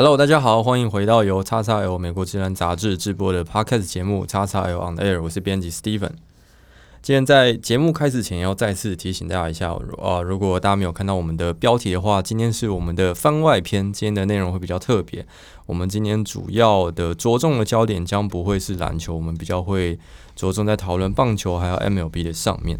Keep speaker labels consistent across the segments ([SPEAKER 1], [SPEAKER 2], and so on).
[SPEAKER 1] Hello，大家好，欢迎回到由 XXL 美国自然杂志制播的 Podcast 节目 XXL on Air，我是编辑 Steven。今天在节目开始前，要再次提醒大家一下，啊，如果大家没有看到我们的标题的话，今天是我们的番外篇，今天的内容会比较特别。我们今天主要的着重的焦点将不会是篮球，我们比较会着重在讨论棒球还有 MLB 的上面。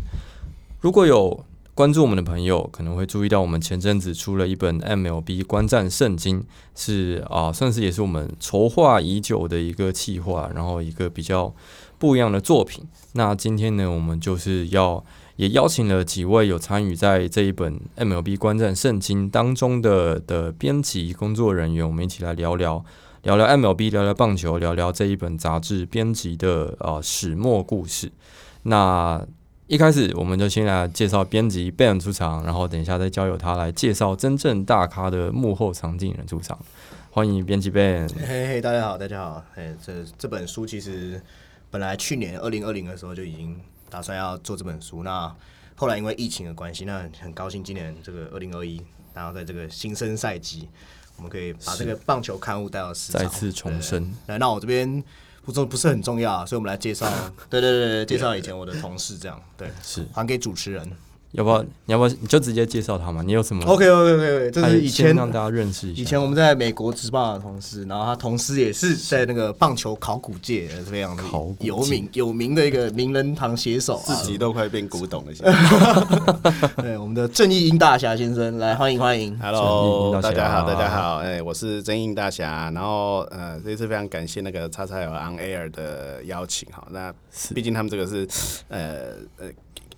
[SPEAKER 1] 如果有关注我们的朋友可能会注意到，我们前阵子出了一本 MLB 观战圣经，是啊，算是也是我们筹划已久的一个企划，然后一个比较不一样的作品。那今天呢，我们就是要也邀请了几位有参与在这一本 MLB 观战圣经当中的的编辑工作人员，我们一起来聊聊聊聊 MLB，聊聊棒球，聊聊这一本杂志编辑的啊始末故事。那一开始我们就先来介绍编辑 Ben 出场，然后等一下再交由他来介绍真正大咖的幕后场景人出场。欢迎编辑 Ben。
[SPEAKER 2] 嘿嘿，大家好，大家好。哎，这这本书其实本来去年二零二零的时候就已经打算要做这本书，那后来因为疫情的关系，那很高兴今年这个二零二一，然后在这个新生赛季，我们可以把这个棒球刊物带到市场，
[SPEAKER 1] 再次重生。
[SPEAKER 2] 来，那我这边。不重不是很重要，所以我们来介绍，对对对，介绍以前我的同事，这样对，是还给主持人。
[SPEAKER 1] 要不要？你要不要？你就直接介绍他嘛？你有什么
[SPEAKER 2] ？OK OK OK，这是以前
[SPEAKER 1] 让大家认识一下。
[SPEAKER 2] 以前我们在美国职棒的同事，然后他同时也是在那个棒球考古界是非常的有名有名的一个名人堂写手，
[SPEAKER 3] 自己都快变古董了。现在，
[SPEAKER 2] 对我们的正义英大侠先生来欢迎欢迎。
[SPEAKER 3] Hello，大家好，大家好，哎，我是正义英大侠。然后呃，这次非常感谢那个叉叉有 On Air 的邀请哈。那毕竟他们这个是呃呃。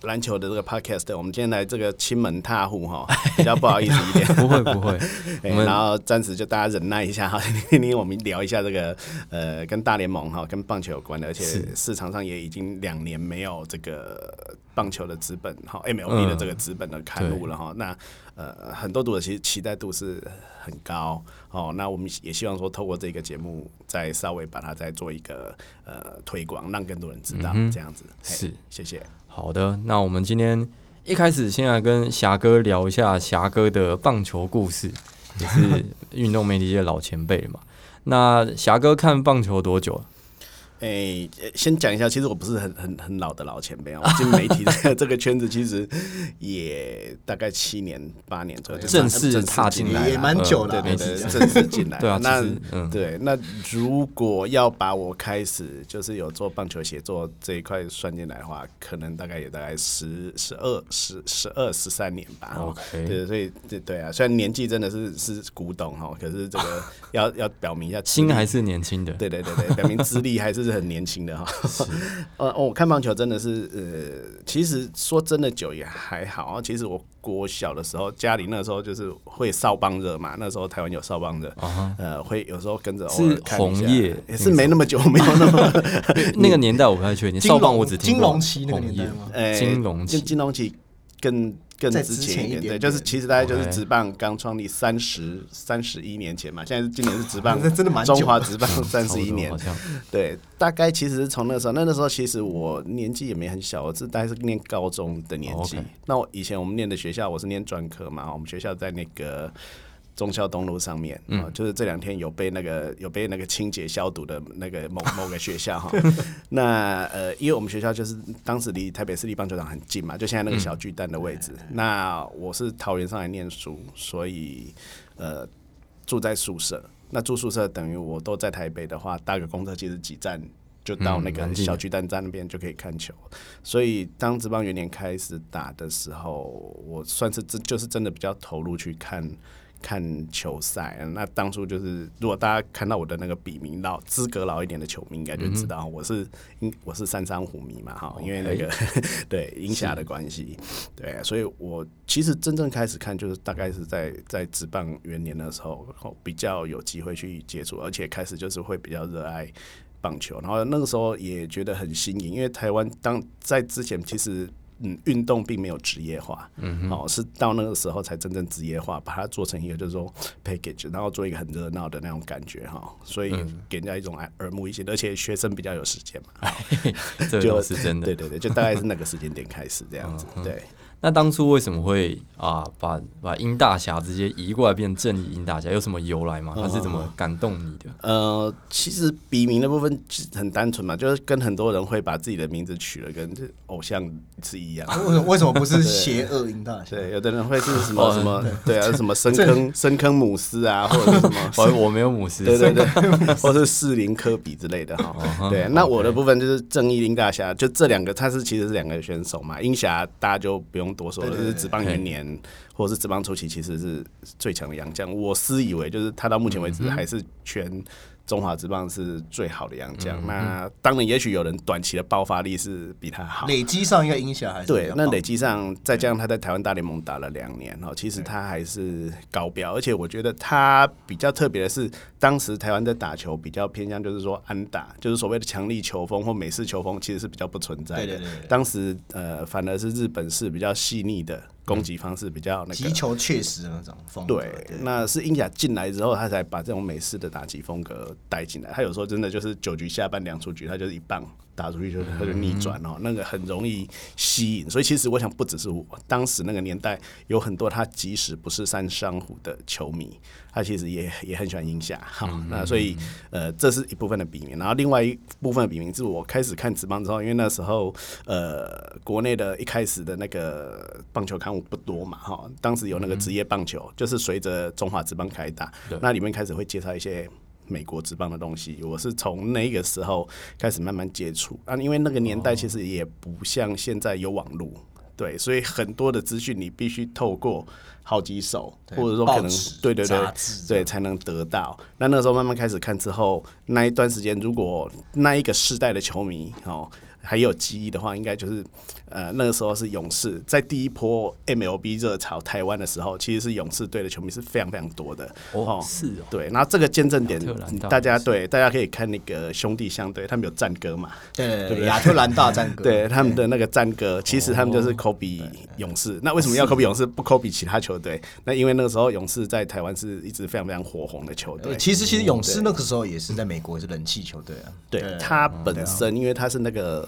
[SPEAKER 3] 篮球的这个 podcast，我们今天来这个亲门踏户哈，比较不好意思一点。
[SPEAKER 1] 不 会不会，
[SPEAKER 3] 然后暂时就大家忍耐一下哈，听听我们聊一下这个呃跟大联盟哈跟棒球有关的，而且市场上也已经两年没有这个棒球的资本哈 MLB 的这个资本的刊物了哈。那呃很多读者其实期待度是很高哦。那我们也希望说透过这个节目再稍微把它再做一个呃推广，让更多人知道这样子。是，谢谢。
[SPEAKER 1] 好的，那我们今天一开始先来跟霞哥聊一下霞哥的棒球故事，也是运动媒体界老前辈嘛。那霞哥看棒球多久了？
[SPEAKER 3] 诶、欸，先讲一下，其实我不是很很很老的老前辈啊，我 进媒体的 这个圈子其实也大概七年八年左右，
[SPEAKER 1] 正式踏进来
[SPEAKER 2] 也蛮久的，
[SPEAKER 3] 对对对，正式进来。
[SPEAKER 1] 对啊，
[SPEAKER 3] 那
[SPEAKER 1] 嗯，
[SPEAKER 3] 对，那如果要把我开始就是有做棒球写作这一块算进来的话，可能大概也大概十十二十十二十三年吧。
[SPEAKER 1] OK，
[SPEAKER 3] 对，所以对对啊，虽然年纪真的是是古董哈，可是这个要要表明一下，
[SPEAKER 1] 心还是年轻的。
[SPEAKER 3] 对对对对，表明资历还是。很年轻的哈，呃，我看棒球真的是，呃，其实说真的久也还好。其实我国小的时候，家里那时候就是会少棒热嘛，那时候台湾有少棒热，呃，会有时候跟着是红叶，也是没那么久，没有那么
[SPEAKER 1] 那个年代我不太确定。少棒我只听过
[SPEAKER 2] 金龙旗那个年代吗？
[SPEAKER 1] 金龙旗，
[SPEAKER 3] 金龙期更。更之前一点，对，就是其实大概就是职棒刚创立三十三十一年前嘛，现在是今年是职棒，
[SPEAKER 2] 真的蛮
[SPEAKER 3] 中华职棒 三十一年，对，大概其实是从那时候，那那时候其实我年纪也没很小，我是大概是念高中的年纪。那我以前我们念的学校，我是念专科嘛，我们学校在那个。忠孝东路上面，嗯，就是这两天有被那个有被那个清洁消毒的那个某 某个学校哈。那呃，因为我们学校就是当时离台北市立棒球场很近嘛，就现在那个小巨蛋的位置。嗯、那我是桃园上来念书，所以呃住在宿舍。那住宿舍等于我都在台北的话，搭个公车其实几站就到那个小巨蛋站那边就可以看球。嗯、所以当职棒元年开始打的时候，我算是真就是真的比较投入去看。看球赛，那当初就是，如果大家看到我的那个笔名老资格老一点的球迷，应该就知道我是，因我是三山虎迷嘛，哈，因为那个 对英侠的关系，对，所以我其实真正开始看，就是大概是在在职棒元年的时候，比较有机会去接触，而且开始就是会比较热爱棒球，然后那个时候也觉得很新颖，因为台湾当在之前其实。嗯，运动并没有职业化，嗯好，哦，是到那个时候才真正职业化，把它做成一个就是说 package，然后做一个很热闹的那种感觉哈，所以给人家一种耳目一新，而且学生比较有时间嘛，
[SPEAKER 1] 这个是真的，
[SPEAKER 3] 对对对，就大概是那个时间点开始这样子，对。
[SPEAKER 1] 那当初为什么会啊把把殷大侠直接移过来变正义殷大侠？有什么由来吗？他是怎么感动你的？
[SPEAKER 3] 呃，其实笔名的部分很单纯嘛，就是跟很多人会把自己的名字取了跟偶像是一样。
[SPEAKER 2] 为为什么不是 邪恶殷大侠？
[SPEAKER 3] 对，有的人会是什么什么对啊，什么深坑深坑姆斯啊，或者是什么
[SPEAKER 1] 我 我没有姆斯，
[SPEAKER 3] 对对对，或是士林科比之类的哈。对，那我的部分就是正义殷大侠，就这两个，他是其实是两个选手嘛，鹰侠大家就不用。多说了，就是职棒元年，或者是职棒初期，其实是最强的洋将。我私以为，就是他到目前为止还是全。中华职棒是最好的洋将，嗯、那当然，也许有人短期的爆发力是比他好，
[SPEAKER 2] 累积上应该影响还是
[SPEAKER 3] 对。那累积上，再加上他在台湾大联盟打了两年哦，其实他还是高标，而且我觉得他比较特别的是，当时台湾在打球比较偏向，就是说安打，就是所谓的强力球风或美式球风，其实是比较不存在的。对对对对，当时呃，反而是日本是比较细腻的。攻击方式比较那个，
[SPEAKER 2] 击球确实的那种风格。
[SPEAKER 3] 对，那是英甲进来之后，他才把这种美式的打击风格带进来。他有时候真的就是九局下半两出局，他就是一棒打出去就他就逆转哦，那个很容易吸引。所以其实我想，不只是我，当时那个年代有很多他即使不是三商虎的球迷。他其实也也很喜欢鹰侠，好，嗯、那所以呃，这是一部分的笔名，然后另外一部分的笔名是我开始看职棒之后，因为那时候呃，国内的一开始的那个棒球刊物不多嘛，哈，当时有那个职业棒球，嗯、就是随着中华职棒开打，那里面开始会介绍一些美国职棒的东西，我是从那个时候开始慢慢接触啊，因为那个年代其实也不像现在有网络，对，所以很多的资讯你必须透过。好几手，或者说可能对对对对才能得到。那那个时候慢慢开始看之后，那一段时间，如果那一个世代的球迷哦。还有记忆的话，应该就是呃那个时候是勇士在第一波 MLB 热潮台湾的时候，其实是勇士队的球迷是非常非常多的。
[SPEAKER 1] 哦，是哦，
[SPEAKER 3] 对，然后这个见证点，大家对大家可以看那个兄弟相对，他们有战歌嘛，
[SPEAKER 2] 对对对，亚特兰大战歌，
[SPEAKER 3] 对他们的那个战歌，其实他们就是科比勇士。那为什么要科比勇士不科比其他球队？那因为那个时候勇士在台湾是一直非常非常火红的球队。
[SPEAKER 2] 其实其实勇士那个时候也是在美国也是人气球队啊，
[SPEAKER 3] 对。他本身，因为他是那个。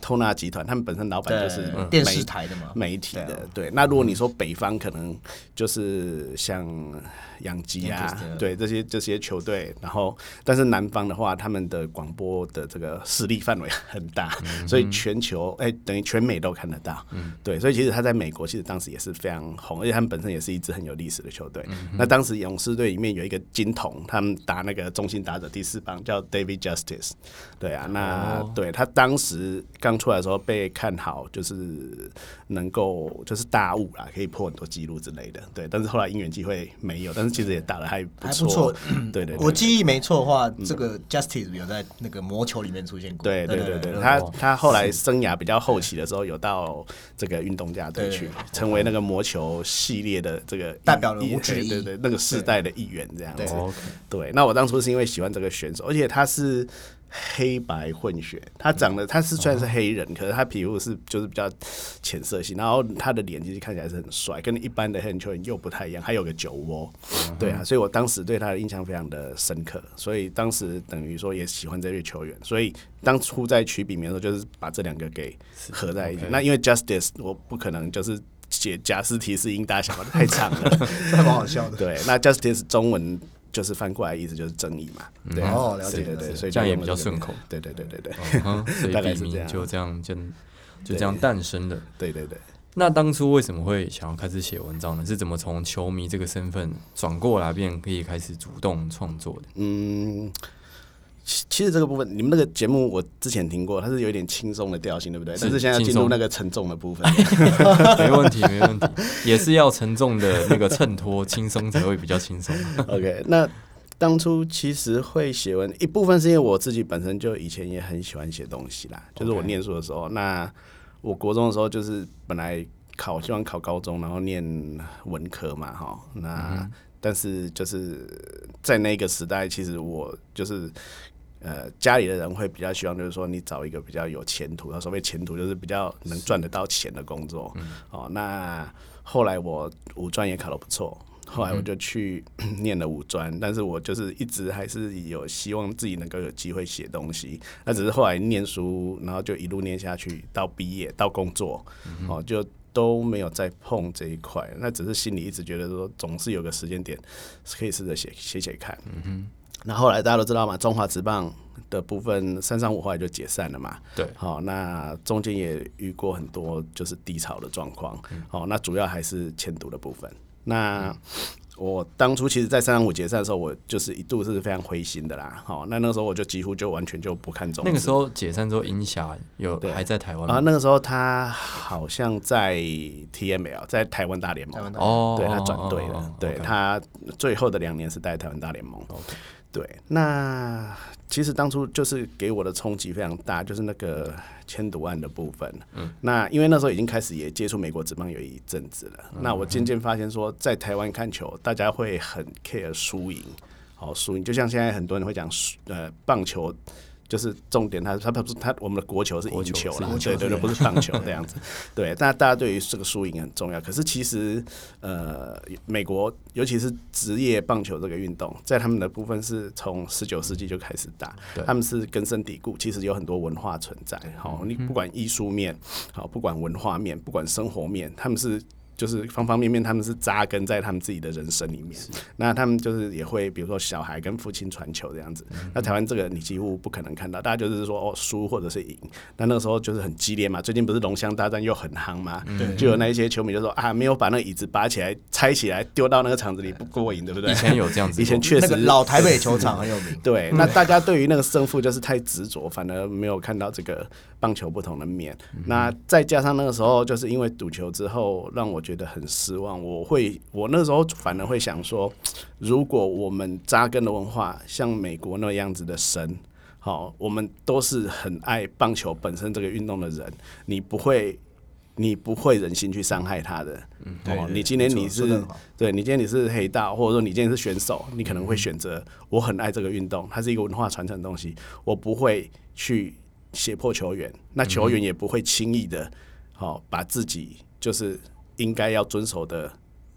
[SPEAKER 3] 透纳集团，他们本身老板就是
[SPEAKER 2] 电视台的嘛，
[SPEAKER 3] 媒体的。对，那如果你说北方，可能就是像养鸡啊，对这些这些球队。然后，但是南方的话，他们的广播的这个势力范围很大，所以全球哎，等于全美都看得到。对，所以其实他在美国，其实当时也是非常红，而且他们本身也是一支很有历史的球队。那当时勇士队里面有一个金童，他们打那个中心打者第四棒叫 David Justice。对啊，那对他当时刚出来的时候被看好，就是能够就是大雾啦，可以破很多记录之类的。对，但是后来因缘际会没有，但是其实也打的还不错。对对，
[SPEAKER 2] 我记忆没错的话，这个 Justice 有在那个魔球里面出现过。
[SPEAKER 3] 对对对对，他他后来生涯比较后期的时候，有到这个运动家队去，成为那个魔球系列的这个
[SPEAKER 2] 代表人物。
[SPEAKER 3] 对对对，那个世代的一员这样子。对，那我当初是因为喜欢这个选手，而且他是。黑白混血，他长得他是虽然是黑人，可是他皮肤是就是比较浅色系，然后他的脸其实看起来是很帅，跟一般的黑人球员又不太一样，还有个酒窝，对啊，所以我当时对他的印象非常的深刻，所以当时等于说也喜欢这位球员，所以当初在取笔名的时候，就是把这两个给合在一起。那因为 Justice 我不可能就是写贾斯提是鹰大侠，太长了，
[SPEAKER 2] 太蛮好笑的。
[SPEAKER 3] 对，那 Justice 中文。就是翻过来意思就是正义嘛，对
[SPEAKER 2] 哦，了解，
[SPEAKER 3] 对对，所以
[SPEAKER 1] 这样也比较顺口，
[SPEAKER 3] 对对对对对，
[SPEAKER 1] 所以笔名就这样就就这样诞生的，
[SPEAKER 3] 对对对。
[SPEAKER 1] 那当初为什么会想要开始写文章呢？是怎么从球迷这个身份转过来，便可以开始主动创作的？嗯。
[SPEAKER 3] 其实这个部分，你们那个节目我之前听过，它是有一点轻松的调性，对不对？但是现在要进入那个沉重的部分，
[SPEAKER 1] 没问题，没问题，也是要沉重的那个衬托，轻松才会比较轻松。
[SPEAKER 3] OK，那当初其实会写文，一部分是因为我自己本身就以前也很喜欢写东西啦，就是我念书的时候.那我国中的时候就是本来考希望考高中，然后念文科嘛，哈，那、嗯、但是就是在那个时代，其实我就是。呃，家里的人会比较希望，就是说你找一个比较有前途，所谓前途就是比较能赚得到钱的工作。嗯、哦，那后来我五专也考得不错，后来我就去、嗯、念了五专，但是我就是一直还是有希望自己能够有机会写东西。那只是后来念书，然后就一路念下去，到毕业到工作，嗯、哦，就都没有再碰这一块，那只是心里一直觉得说，总是有个时间点可以试着写写写看。嗯哼。那后来大家都知道嘛，中华职棒的部分三三五后来就解散了嘛。
[SPEAKER 1] 对。
[SPEAKER 3] 好，那中间也遇过很多就是低潮的状况。嗯。好，那主要还是迁都的部分。那。嗯我当初其实，在三三五解散的时候，我就是一度是非常灰心的啦。好，那那个时候我就几乎就完全就不看中。
[SPEAKER 1] 那个时候解散之后，英霞有还在台湾
[SPEAKER 3] 啊？那个时候他好像在 TML，在台湾大联盟。
[SPEAKER 1] 哦，
[SPEAKER 3] 对他转队了。哦、对.他最后的两年是在台湾大联盟。Okay. 对，那其实当初就是给我的冲击非常大，就是那个千赌案的部分。嗯，那因为那时候已经开始也接触美国职棒有一阵子了，嗯、那我渐渐发现说，在台湾看球，大家会很 care 输赢，好输赢，就像现在很多人会讲，呃，棒球。就是重点他，他他不是他，我们的国球是赢球了，对对对，不是棒球这样子。对，但大家对于这个输赢很重要。可是其实，呃，美国尤其是职业棒球这个运动，在他们的部分是从十九世纪就开始打，他们是根深蒂固，其实有很多文化存在。好，你不管艺术面，好，不管文化面，不管生活面，他们是。就是方方面面，他们是扎根在他们自己的人生里面。那他们就是也会，比如说小孩跟父亲传球这样子。嗯、那台湾这个你几乎不可能看到，大家就是说哦输或者是赢。那那个时候就是很激烈嘛。最近不是龙象大战又很夯嘛、嗯，就有那一些球迷就说啊，没有把那个椅子拔起来拆起来丢到那个场子里不过瘾，对不对？
[SPEAKER 1] 以前有这样子，
[SPEAKER 3] 以前
[SPEAKER 2] 确实、老台北球场很有名。
[SPEAKER 3] 对，那大家对于那个胜负就是太执着，反而没有看到这个棒球不同的面。嗯、那再加上那个时候就是因为赌球之后，让我觉得很失望。我会，我那时候反而会想说，如果我们扎根的文化像美国那样子的神，好，我们都是很爱棒球本身这个运动的人，你不会，你不会忍心去伤害他的。嗯，对，你今天你是，对，你今天你是黑道，或者说你今天是选手，你可能会选择，我很爱这个运动，它是一个文化传承的东西，我不会去胁迫球员，那球员也不会轻易的，好，把自己就是。应该要遵守的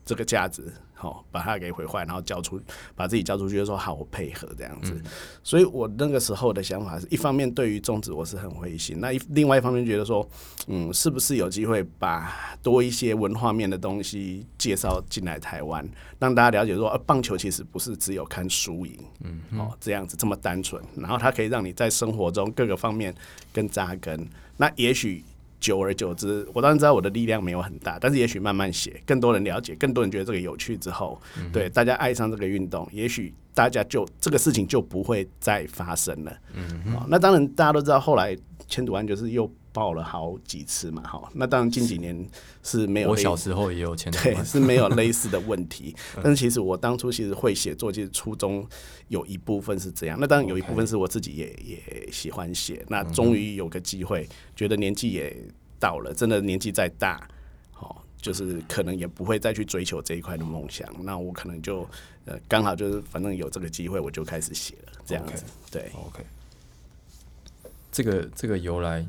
[SPEAKER 3] 这个价值，好，把它给毁坏，然后交出，把自己交出去，就说好，我配合这样子。嗯。所以我那个时候的想法是一方面对于种子我是很灰心，那一另外一方面觉得说，嗯，是不是有机会把多一些文化面的东西介绍进来台湾，让大家了解说，棒球其实不是只有看输赢，嗯，哦，这样子这么单纯，然后它可以让你在生活中各个方面更扎根。那也许。久而久之，我当然知道我的力量没有很大，但是也许慢慢写，更多人了解，更多人觉得这个有趣之后，嗯、对大家爱上这个运动，也许大家就这个事情就不会再发生了。嗯，那当然大家都知道，后来千赌案就是又爆了好几次嘛，哈。那当然近几年是没有，
[SPEAKER 1] 我小时候也有签赌案，
[SPEAKER 3] 对，是没有类似的问题。但是其实我当初其实会写作，其实初衷有一部分是这样。那当然有一部分是我自己也也喜欢写。那终于有个机会，觉得年纪也到了，真的年纪再大，哦，就是可能也不会再去追求这一块的梦想。那我可能就呃刚好就是反正有这个机会，我就开始写了这样子。Okay. 对
[SPEAKER 1] ，OK，这个这个由来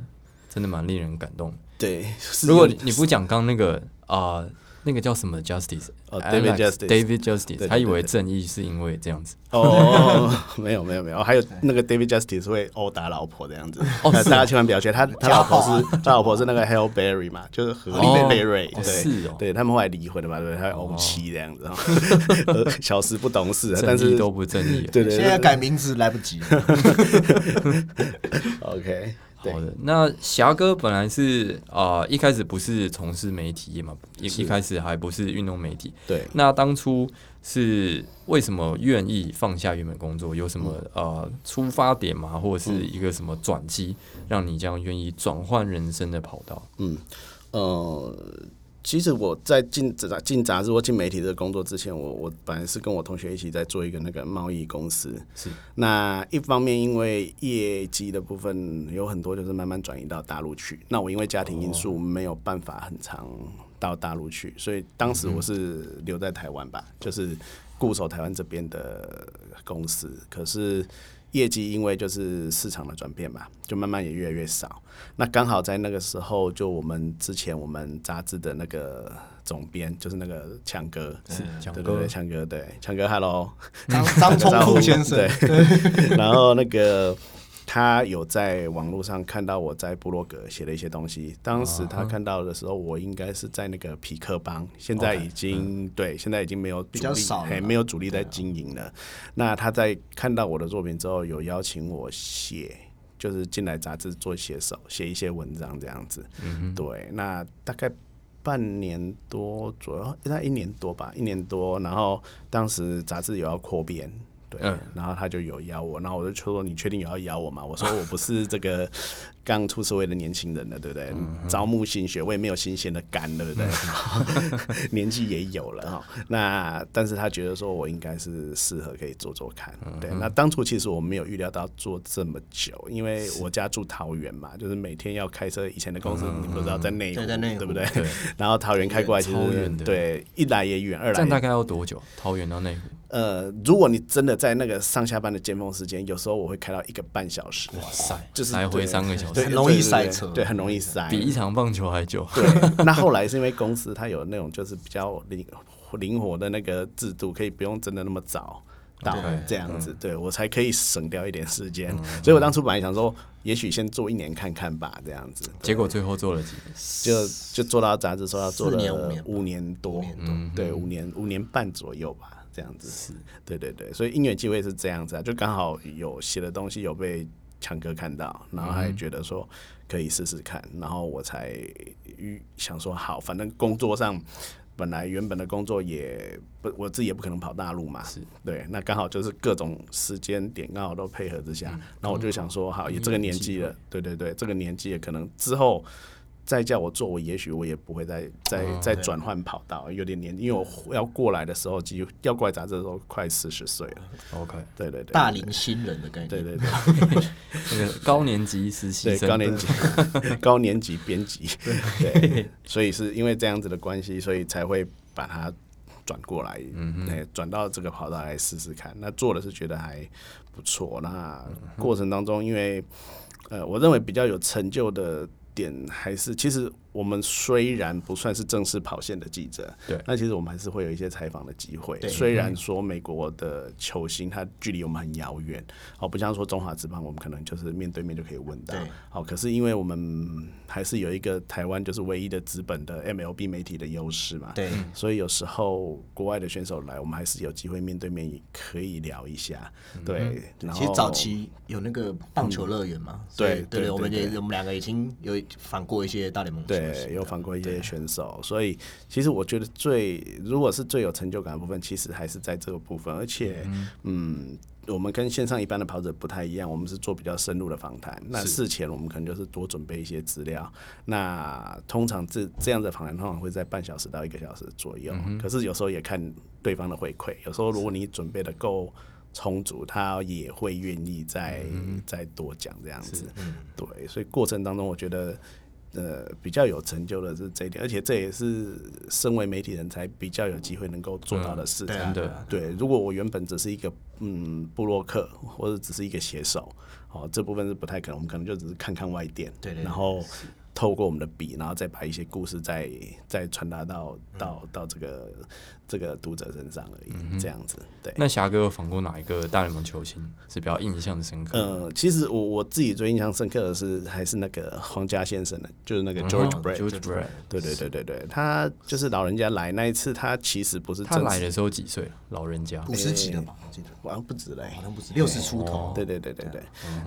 [SPEAKER 1] 真的蛮令人感动。
[SPEAKER 3] 对，
[SPEAKER 1] 如果你不讲刚刚那个啊。呃那个叫什么 Justice？
[SPEAKER 3] 哦、oh,，David Justice，David
[SPEAKER 1] Justice，他以为正义是因为这样子。
[SPEAKER 3] 哦，没有没有没有，还有那个 David Justice 会殴打老婆这样子。哦，大家千万不要学他，他老婆是 他老婆是那个 Halle Berry 嘛，就是荷莉贝瑞。对，是哦，对他们后来离婚了嘛，对，他殴妻这样子。哦、小时不懂事，但是
[SPEAKER 1] 都不正义。
[SPEAKER 3] 对对，对，
[SPEAKER 2] 现在改名字来不及。
[SPEAKER 3] OK。
[SPEAKER 1] 好的，那霞哥本来是啊、呃，一开始不是从事媒体嘛，一一开始还不是运动媒体。
[SPEAKER 3] 对，
[SPEAKER 1] 那当初是为什么愿意放下原本工作？有什么呃出发点嘛，或者是一个什么转机，让你这样愿意转换人生的跑道？
[SPEAKER 3] 嗯，呃。其实我在进杂进杂志或进媒体这个工作之前，我我本来是跟我同学一起在做一个那个贸易公司。
[SPEAKER 1] 是。
[SPEAKER 3] 那一方面，因为业绩的部分有很多就是慢慢转移到大陆去。那我因为家庭因素没有办法很长到大陆去，所以当时我是留在台湾吧，就是固守台湾这边的公司。可是。业绩因为就是市场的转变嘛，就慢慢也越来越少。那刚好在那个时候，就我们之前我们杂志的那个总编，就是那个强哥，是强哥，对强哥，对强哥，Hello，
[SPEAKER 2] 张张 聪富先生，
[SPEAKER 3] 对，然后那个。他有在网络上看到我在部落格写了一些东西。当时他看到的时候，我应该是在那个匹克邦，现在已经、okay, 对，现在已经没有主力，
[SPEAKER 2] 比较少，
[SPEAKER 3] 还没有主力在经营了。那他在看到我的作品之后，有邀请我写，就是进来杂志做写手，写一些文章这样子。嗯，对，那大概半年多左右，大概一年多吧，一年多。然后当时杂志有要扩编。对，然后他就有邀我，然后我就说：“你确定有要邀我吗？”我说：“我不是这个刚出社会的年轻人了，对不对？嗯、招募新血，我也没有新鲜的肝，对不对？嗯、年纪也有了哈。那但是他觉得说我应该是适合可以做做看，对。那当初其实我没有预料到做这么久，因为我家住桃园嘛，就是每天要开车。以前的公司你不知道在内湖，对不对？对。然后桃园开过来其实对，一来也远，二来
[SPEAKER 1] 大概要多久？桃园到内湖？
[SPEAKER 3] 呃，如果你真的在那个上下班的尖峰时间，有时候我会开到一个半小时。
[SPEAKER 1] 哇塞，就是来回三个小时，
[SPEAKER 2] 很容易塞车，
[SPEAKER 3] 对，很容易塞，
[SPEAKER 1] 比一场棒球还久。
[SPEAKER 3] 对，那后来是因为公司它有那种就是比较灵灵活的那个制度，可以不用真的那么早。到这样子，对我才可以省掉一点时间，所以我当初本来想说，也许先做一年看看吧，这样子。
[SPEAKER 1] 结果最后做了几年？
[SPEAKER 3] 就就做到杂志说要做了五年多，对，五年五年半左右吧，这样子。是，对对对，所以因缘机会是这样子啊，就刚好有写的东西有被强哥看到，然后他也觉得说可以试试看，然后我才想说好，反正工作上。本来原本的工作也不，我自己也不可能跑大陆嘛，是对，那刚好就是各种时间点刚好都配合之下，那、嗯、我就想说，好，也这个年纪了，对对对，这个年纪也可能之后。再叫我做，我也许我也不会再再再转换跑道，有点年，因为我要过来的时候，几乎要过来杂志的时候，快四十岁了。OK，对对对，
[SPEAKER 2] 大龄新人的概念，
[SPEAKER 3] 对对对，
[SPEAKER 1] 那个高年级实习生，
[SPEAKER 3] 高年级 高年级编辑，对，所以是因为这样子的关系，所以才会把它转过来，嗯嗯，转到这个跑道来试试看。那做的是觉得还不错，那过程当中，因为呃，我认为比较有成就的。点还是其实。我们虽然不算是正式跑线的记者，对，那其实我们还是会有一些采访的机会。虽然说美国的球星他距离我们很遥远，哦，不像说中华职棒，我们可能就是面对面就可以问到。好，可是因为我们还是有一个台湾就是唯一的资本的 MLB 媒体的优势嘛，对，所以有时候国外的选手来，我们还是有机会面对面可以聊一下。对，然后
[SPEAKER 2] 其实早期有那个棒球乐园嘛，对对对，我们也我们两个已经有访过一些大联盟。对。
[SPEAKER 3] 对，有访过一些选手，所以其实我觉得最如果是最有成就感的部分，其实还是在这个部分。而且，嗯，嗯，我们跟线上一般的跑者不太一样，我们是做比较深入的访谈。那事前我们可能就是多准备一些资料。那通常这这样的访谈通常会在半小时到一个小时左右。嗯、可是有时候也看对方的回馈，有时候如果你准备的够充足，他也会愿意再、嗯、再多讲这样子。嗯、对，所以过程当中我觉得。呃，比较有成就的是这一点，而且这也是身为媒体人才比较有机会能够做到的事情。对，对，如果我原本只是一个嗯布洛克，或者只是一个写手，哦，这部分是不太可能，我们可能就只是看看外电，对，对，然后。透过我们的笔，然后再把一些故事再再传达到到到这个这个读者身上而已，嗯、这样子。对。
[SPEAKER 1] 那霞哥有访过哪一个大联盟球星是比较印象深刻？
[SPEAKER 3] 呃，其实我我自己最印象深刻的是还是那个皇家先生的，就是那个 George Brett。George Brett。对对对对对，他就是老人家来那一次，他其实不是
[SPEAKER 1] 他来的时候几岁？老人家
[SPEAKER 2] 五十几了吧？我记得
[SPEAKER 3] 好像不止嘞，
[SPEAKER 2] 好像不止六十出头。
[SPEAKER 3] 对对对对对，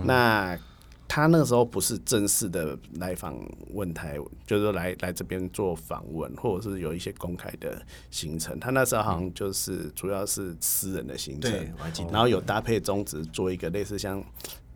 [SPEAKER 3] 那。他那个时候不是正式的来访问台，就是说来来这边做访问，或者是有一些公开的行程。他那时候好像就是主要是私人的行程。然后有搭配中职做一个类似像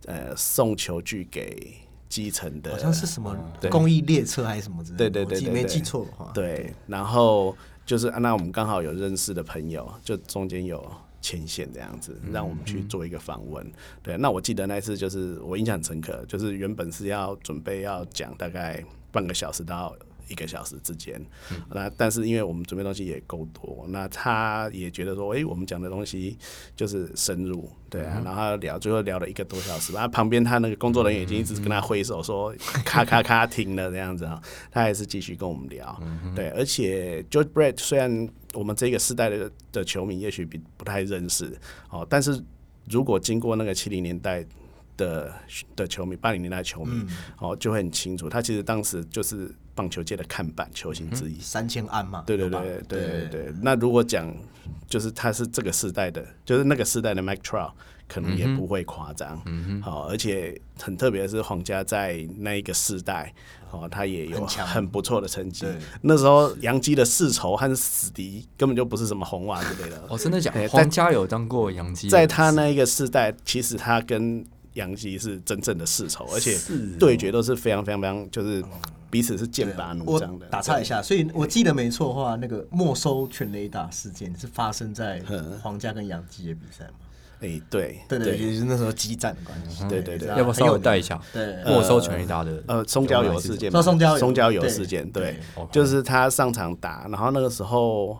[SPEAKER 3] 呃送球具给基层的，
[SPEAKER 2] 好像是什么公益列车还是什么之类的，对对对，没记错的话。
[SPEAKER 3] 对，然后就是那我们刚好有认识的朋友，就中间有。牵线这样子，让我们去做一个访问。嗯、对，那我记得那次就是我印象很深刻，就是原本是要准备要讲大概半个小时到一个小时之间，嗯、那但是因为我们准备东西也够多，那他也觉得说，哎、欸，我们讲的东西就是深入，对啊，嗯、然后聊，最后聊了一个多小时，然后旁边他那个工作人员已经一直跟他挥手说，咔咔咔停了这样子啊，他还是继续跟我们聊，嗯、对，而且 George Brett 虽然我们这个世代的的球迷也许比不太认识哦，但是如果经过那个七零年代。的的球迷，八零年代球迷，哦、嗯，就会很清楚，他其实当时就是棒球界的看板球星之一，
[SPEAKER 2] 嗯、三千安嘛，
[SPEAKER 3] 对对对对对对。那如果讲，就是他是这个时代的，就是那个时代的 Mike Trout，可能也不会夸张，嗯哼，好，而且很特别的是，皇家在那一个时代，哦，他也有很不错的成绩。那时候杨基的世仇和死敌根本就不是什么红袜之类的。
[SPEAKER 1] 哦，真的假的？皇家有当过杨基，
[SPEAKER 3] 在他那一个时代，其实他跟洋基是真正的世仇，而且对决都是非常非常非常，就是彼此是剑拔弩张的。
[SPEAKER 2] 打岔一下，所以我记得没错的话，那个没收全雷打事件是发生在皇家跟杨基的比赛吗？
[SPEAKER 3] 哎、欸，对
[SPEAKER 2] 对对，就是那时候激战的关系。
[SPEAKER 3] 对对对，
[SPEAKER 1] 要不要稍微带一下？对，没收全雷打的
[SPEAKER 3] 呃，松焦油事件，
[SPEAKER 2] 说松焦
[SPEAKER 3] 松焦油事件，对，就是他上场打，然后那个时候。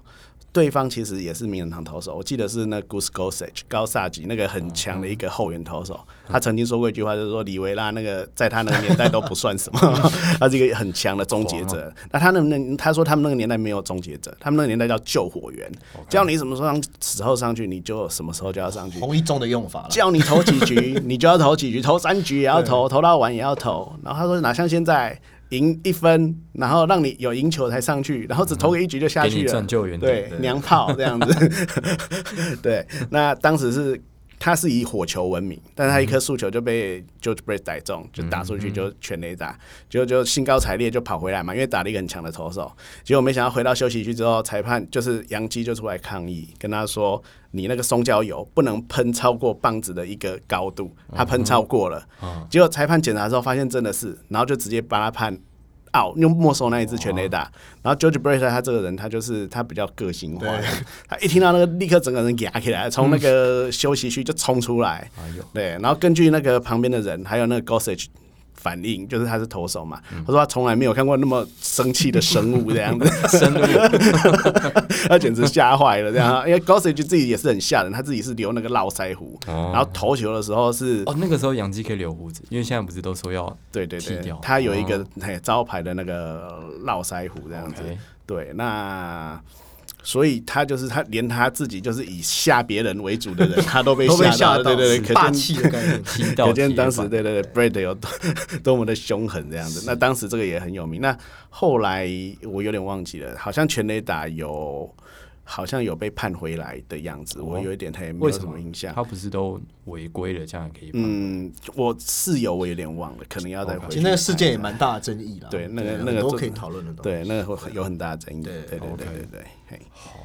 [SPEAKER 3] 对方其实也是名人堂投手，我记得是那 Goose Gossage 高萨吉那个很强的一个后援投手，他曾经说过一句话，就是说李维拉那个在他那个年代都不算什么，他是一个很强的终结者。那他能不能？他说他们那个年代没有终结者，他们那个年代叫救火员，叫你什么时候时候上去，你就什么时候就要上去。
[SPEAKER 2] 红一中的用法，
[SPEAKER 3] 叫你投几局，你就要投几局，投三局也要投，投到完也要投。然后他说哪像现在。赢一分，然后让你有赢球才上去，然后只投个一局就下去了，
[SPEAKER 1] 对，
[SPEAKER 3] 对，娘炮这样子。对，那当时是他是以火球闻名，但是他一颗速球就被 George Brett 逮中，就打出去就全垒打，结果就兴高采烈就跑回来嘛，因为打了一个很强的投手，结果没想到回到休息区之后，裁判就是杨基就出来抗议，跟他说。你那个松胶油不能喷超过棒子的一个高度，他喷超过了，结果裁判检查之后发现真的是，然后就直接把他判 out，用没收那一支全垒打。然后 George Brett 他这个人，他就是他比较个性化，他一听到那个立刻整个人压起来，从那个休息区就冲出来，对，然后根据那个旁边的人还有那个 Gossage 反应就是他是投手嘛，嗯、他说他从来没有看过那么生气的生物这样子，生物，他简直吓坏了这样。因为 Gossage 自己也是很吓人，他自己是留那个络腮胡，哦、然后投球的时候是
[SPEAKER 1] 哦，那个时候洋基可以留胡子，因为现在不是都说要
[SPEAKER 3] 对对对，他有一个、哦、招牌的那个络腮胡这样子。对那。所以他就是他，连他自己就是以吓别人为主的人，他都被吓到，对对对，
[SPEAKER 2] 霸气的概念，
[SPEAKER 3] 可见当时对对对，Brett 有多多么的凶狠这样子。那当时这个也很有名。那后来我有点忘记了，好像全垒打有。好像有被判回来的样子，我有一点他没有什么印象。
[SPEAKER 1] 他不是都违规了，这样也可以？
[SPEAKER 3] 嗯，我室友我有点忘了，可能要再回去。
[SPEAKER 2] 其实那个事件也蛮大的争议的。
[SPEAKER 3] 对，那个那个
[SPEAKER 2] 都可以讨论的。
[SPEAKER 3] 对，那个会有很大的争议。对对对对对对。
[SPEAKER 1] 好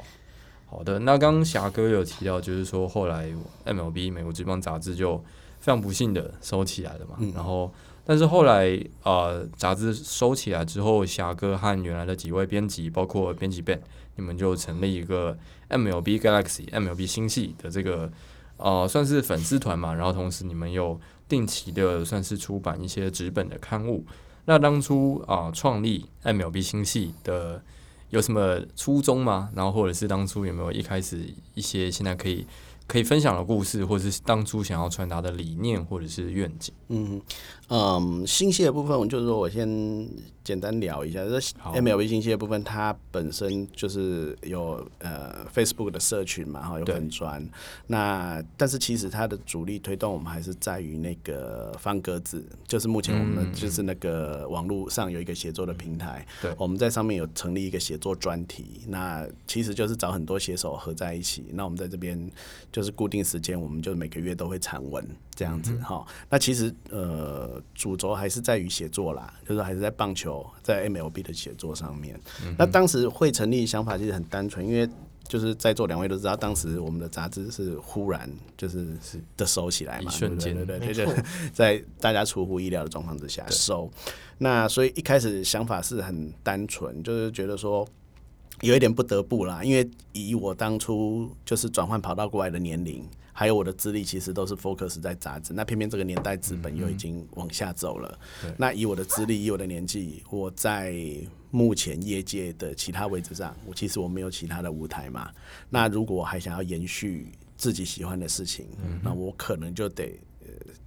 [SPEAKER 1] 好的，那刚刚侠哥有提到，就是说后来 MLB 美国职棒杂志就非常不幸的收起来了嘛。然后，但是后来呃，杂志收起来之后，霞哥和原来的几位编辑，包括编辑 Ben。你们就成立一个 MLB Galaxy MLB 星系的这个呃，算是粉丝团嘛。然后同时你们有定期的算是出版一些纸本的刊物。那当初啊，创立 MLB 星系的有什么初衷吗？然后或者是当初有没有一开始一些现在可以可以分享的故事，或者是当初想要传达的理念或者是愿景？
[SPEAKER 3] 嗯嗯，星系的部分，我就是说我先。简单聊一下，这 MLB 星系的部分，它本身就是有呃 Facebook 的社群嘛，哈，有粉专。那但是其实它的主力推动，我们还是在于那个方格子，就是目前我们就是那个网络上有一个写作的平台。对，我们在上面有成立一个写作专题。那其实就是找很多写手合在一起。那我们在这边就是固定时间，我们就每个月都会产文这样子哈。那其实呃主轴还是在于写作啦，就是还是在棒球。在 MLB 的写作上面，嗯、那当时会成立想法其实很单纯，因为就是在座两位都知道，当时我们的杂志是忽然就是是的收起来嘛，
[SPEAKER 1] 一瞬
[SPEAKER 3] 间，对对 在大家出乎意料的状况之下收。那所以一开始想法是很单纯，就是觉得说有一点不得不啦，因为以我当初就是转换跑道过来的年龄。还有我的资历其实都是 focus 在杂志，那偏偏这个年代资本又已经往下走了。嗯、那以我的资历，以我的年纪，我在目前业界的其他位置上，我其实我没有其他的舞台嘛。那如果我还想要延续自己喜欢的事情，嗯、那我可能就得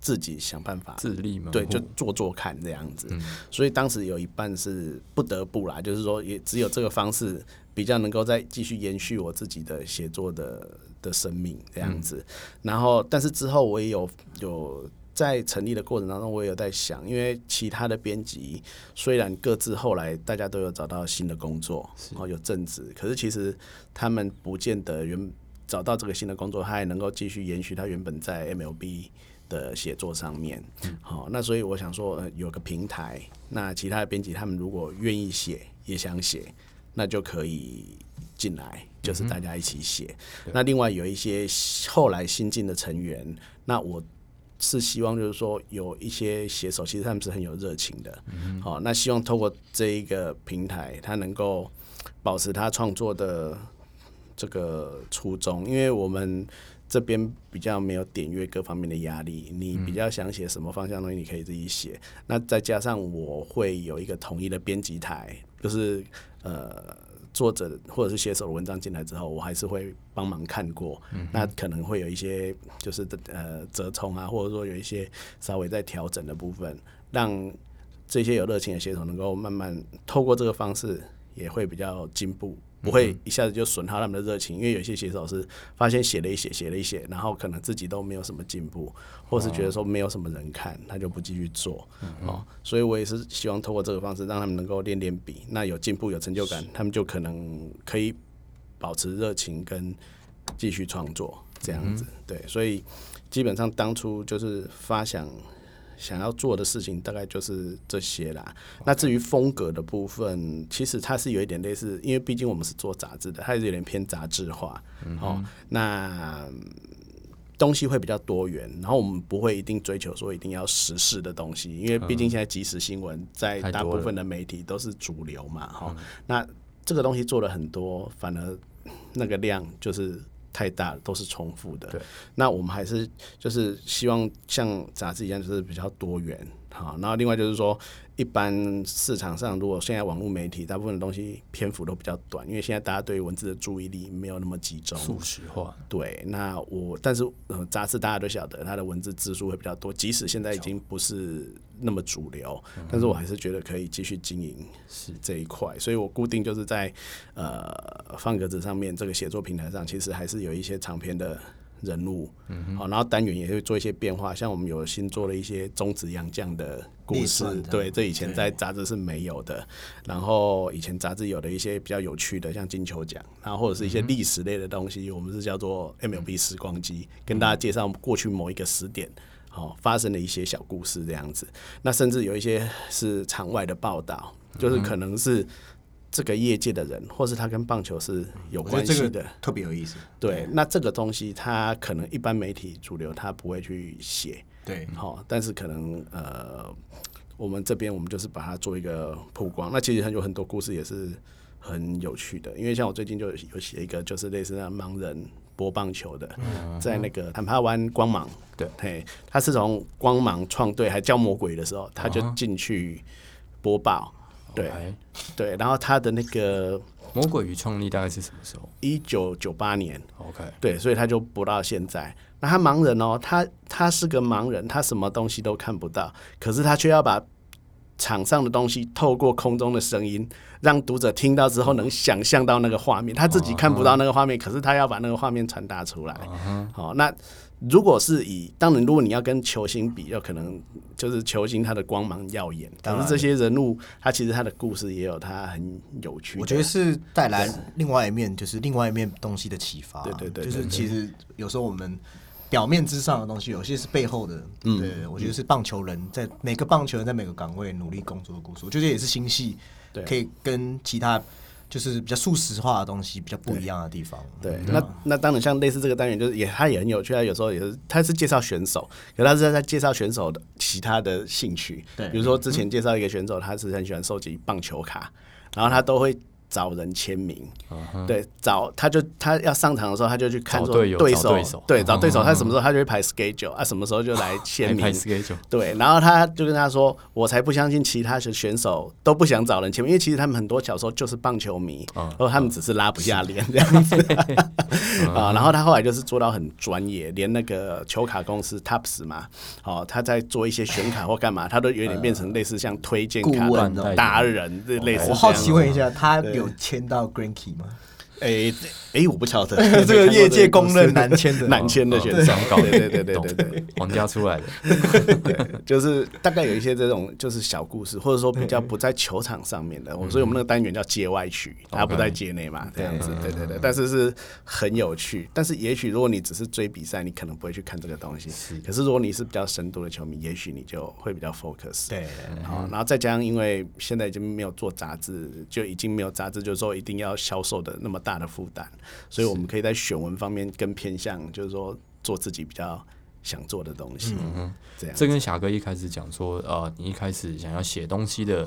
[SPEAKER 3] 自己想办法
[SPEAKER 1] 自立嘛。
[SPEAKER 3] 对，就做做看这样子。嗯、所以当时有一半是不得不啦，就是说也只有这个方式比较能够再继续延续我自己的写作的。的生命这样子，然后但是之后我也有有在成立的过程当中，我也有在想，因为其他的编辑虽然各自后来大家都有找到新的工作，然后有正职，可是其实他们不见得原找到这个新的工作，他还能够继续延续他原本在 MLB 的写作上面。好，那所以我想说，有个平台，那其他的编辑他们如果愿意写，也想写，那就可以进来，就是大家一起写。那另外有一些后来新进的成员，那我。是希望就是说有一些写手，其实他们是很有热情的。好、嗯哦，那希望透过这一个平台，他能够保持他创作的这个初衷。因为我们这边比较没有点阅各方面的压力，你比较想写什么方向的东西，你可以自己写。嗯、那再加上我会有一个统一的编辑台，就是呃。作者或者是写手的文章进来之后，我还是会帮忙看过，嗯、那可能会有一些就是呃折冲啊，或者说有一些稍微在调整的部分，让这些有热情的写手能够慢慢透过这个方式，也会比较进步。不会一下子就损耗他们的热情，因为有些写手是发现写了一写，写了一写，然后可能自己都没有什么进步，或是觉得说没有什么人看，他就不继续做。哦，所以我也是希望通过这个方式，让他们能够练练笔，那有进步有成就感，他们就可能可以保持热情跟继续创作这样子。对，所以基本上当初就是发想。想要做的事情大概就是这些啦。那至于风格的部分，其实它是有一点类似，因为毕竟我们是做杂志的，它是有点偏杂志化。哦，那东西会比较多元，然后我们不会一定追求说一定要时事的东西，因为毕竟现在即时新闻在大部分的媒体都是主流嘛。哈，那这个东西做了很多，反而那个量就是。太大了，都是重复的。对，那我们还是就是希望像杂志一样，就是比较多元。好，然后另外就是说，一般市场上如果现在网络媒体大部分的东西篇幅都比较短，因为现在大家对于文字的注意力没有那么集中，
[SPEAKER 1] 速食化。
[SPEAKER 3] 对，那我但是呃，杂志大家都晓得它的文字字数会比较多，即使现在已经不是那么主流，但是我还是觉得可以继续经营是这一块，所以我固定就是在呃方格子上面这个写作平台上，其实还是有一些长篇的。人物，嗯，好，然后单元也会做一些变化，像我们有新做了一些中职洋将的故事，对，这以前在杂志是没有的。然后以前杂志有的一些比较有趣的，像金球奖，然后或者是一些历史类的东西，我们是叫做 MLB 时光机，跟大家介绍过去某一个时点，好发生的一些小故事这样子。那甚至有一些是场外的报道，就是可能是。这个业界的人，或是他跟棒球是有关系的，
[SPEAKER 2] 特别有意思。
[SPEAKER 3] 对，那这个东西，他可能一般媒体主流他不会去写，
[SPEAKER 2] 对，
[SPEAKER 3] 好，但是可能呃，我们这边我们就是把它做一个曝光。那其实很有很多故事也是很有趣的，因为像我最近就有写一个，就是类似那盲人播棒球的，在那个坦帕湾光芒，对，嘿，他是从光芒创队还叫魔鬼的时候，他就进去播报。对. 对，然后他的那个
[SPEAKER 1] 魔鬼与创立大概是什么时候？
[SPEAKER 3] 一九九八年。
[SPEAKER 1] OK，
[SPEAKER 3] 对，所以他就播到现在。那他盲人哦，他他是个盲人，他什么东西都看不到，可是他却要把场上的东西透过空中的声音，让读者听到之后能想象到那个画面。他自己看不到那个画面，uh. 可是他要把那个画面传达出来。好，uh -huh. 哦，那。如果是以当然，如果你要跟球星比，有可能就是球星他的光芒耀眼，但是这些人物他其实他的故事也有他很有趣。
[SPEAKER 2] 我觉得是带来另外一面，就是另外一面东西的启发。
[SPEAKER 3] 对对对，
[SPEAKER 2] 就是其实有时候我们表面之上的东西，有些是背后的。嗯，对，我觉得是棒球人在每个棒球人在每个岗位努力工作的故事。我觉得也是星系，可以跟其他。就是比较素食化的东西，比较不一样的地方。
[SPEAKER 3] 对，对那那当然像类似这个单元，就是也他也很有趣。他有时候也是，他是介绍选手，可他是在介绍选手的其他的兴趣。对，比如说之前介绍一个选手，他是很喜欢收集棒球卡，然后他都会。找人签名，uh-huh. 对，找他就他要上场的时候，他就去看说对手，对，找对手，他什么时候他就会排 schedule 啊，什么时候就来 签名，schedule，对，然后他就跟他说，我才不相信其他的选手都不想找人签名，因为其实他们很多小时候就是棒球迷，然后他们只是拉不下脸这样子。啊，然后他后来就是做到很专业，连那个球卡公司 Topps 嘛，哦，他在做一些选卡或干嘛，他都有点变成类似像推荐卡的达人，类似。
[SPEAKER 2] 我好奇问一下他。有签到 Granky 吗？
[SPEAKER 3] 哎哎，我不晓得
[SPEAKER 2] 这个业界公认难签的
[SPEAKER 3] 难签的选手，对对对对对对，
[SPEAKER 1] 皇家出来的，
[SPEAKER 3] 对，就是大概有一些这种就是小故事，或者说比较不在球场上面的，所以我们那个单元叫街外曲，它不在街内嘛，这样子，对对对，但是是很有趣。但是也许如果你只是追比赛，你可能不会去看这个东西。可是如果你是比较深度的球迷，也许你就会比较 focus。对，好，然后再加上因为现在已经没有做杂志，就已经没有杂志，就是说一定要销售的那么大的负担，所以我们可以在选文方面更偏向，就是说做自己比较想做的东西。嗯哼，这样。
[SPEAKER 1] 这跟霞哥一开始讲说，呃，你一开始想要写东西的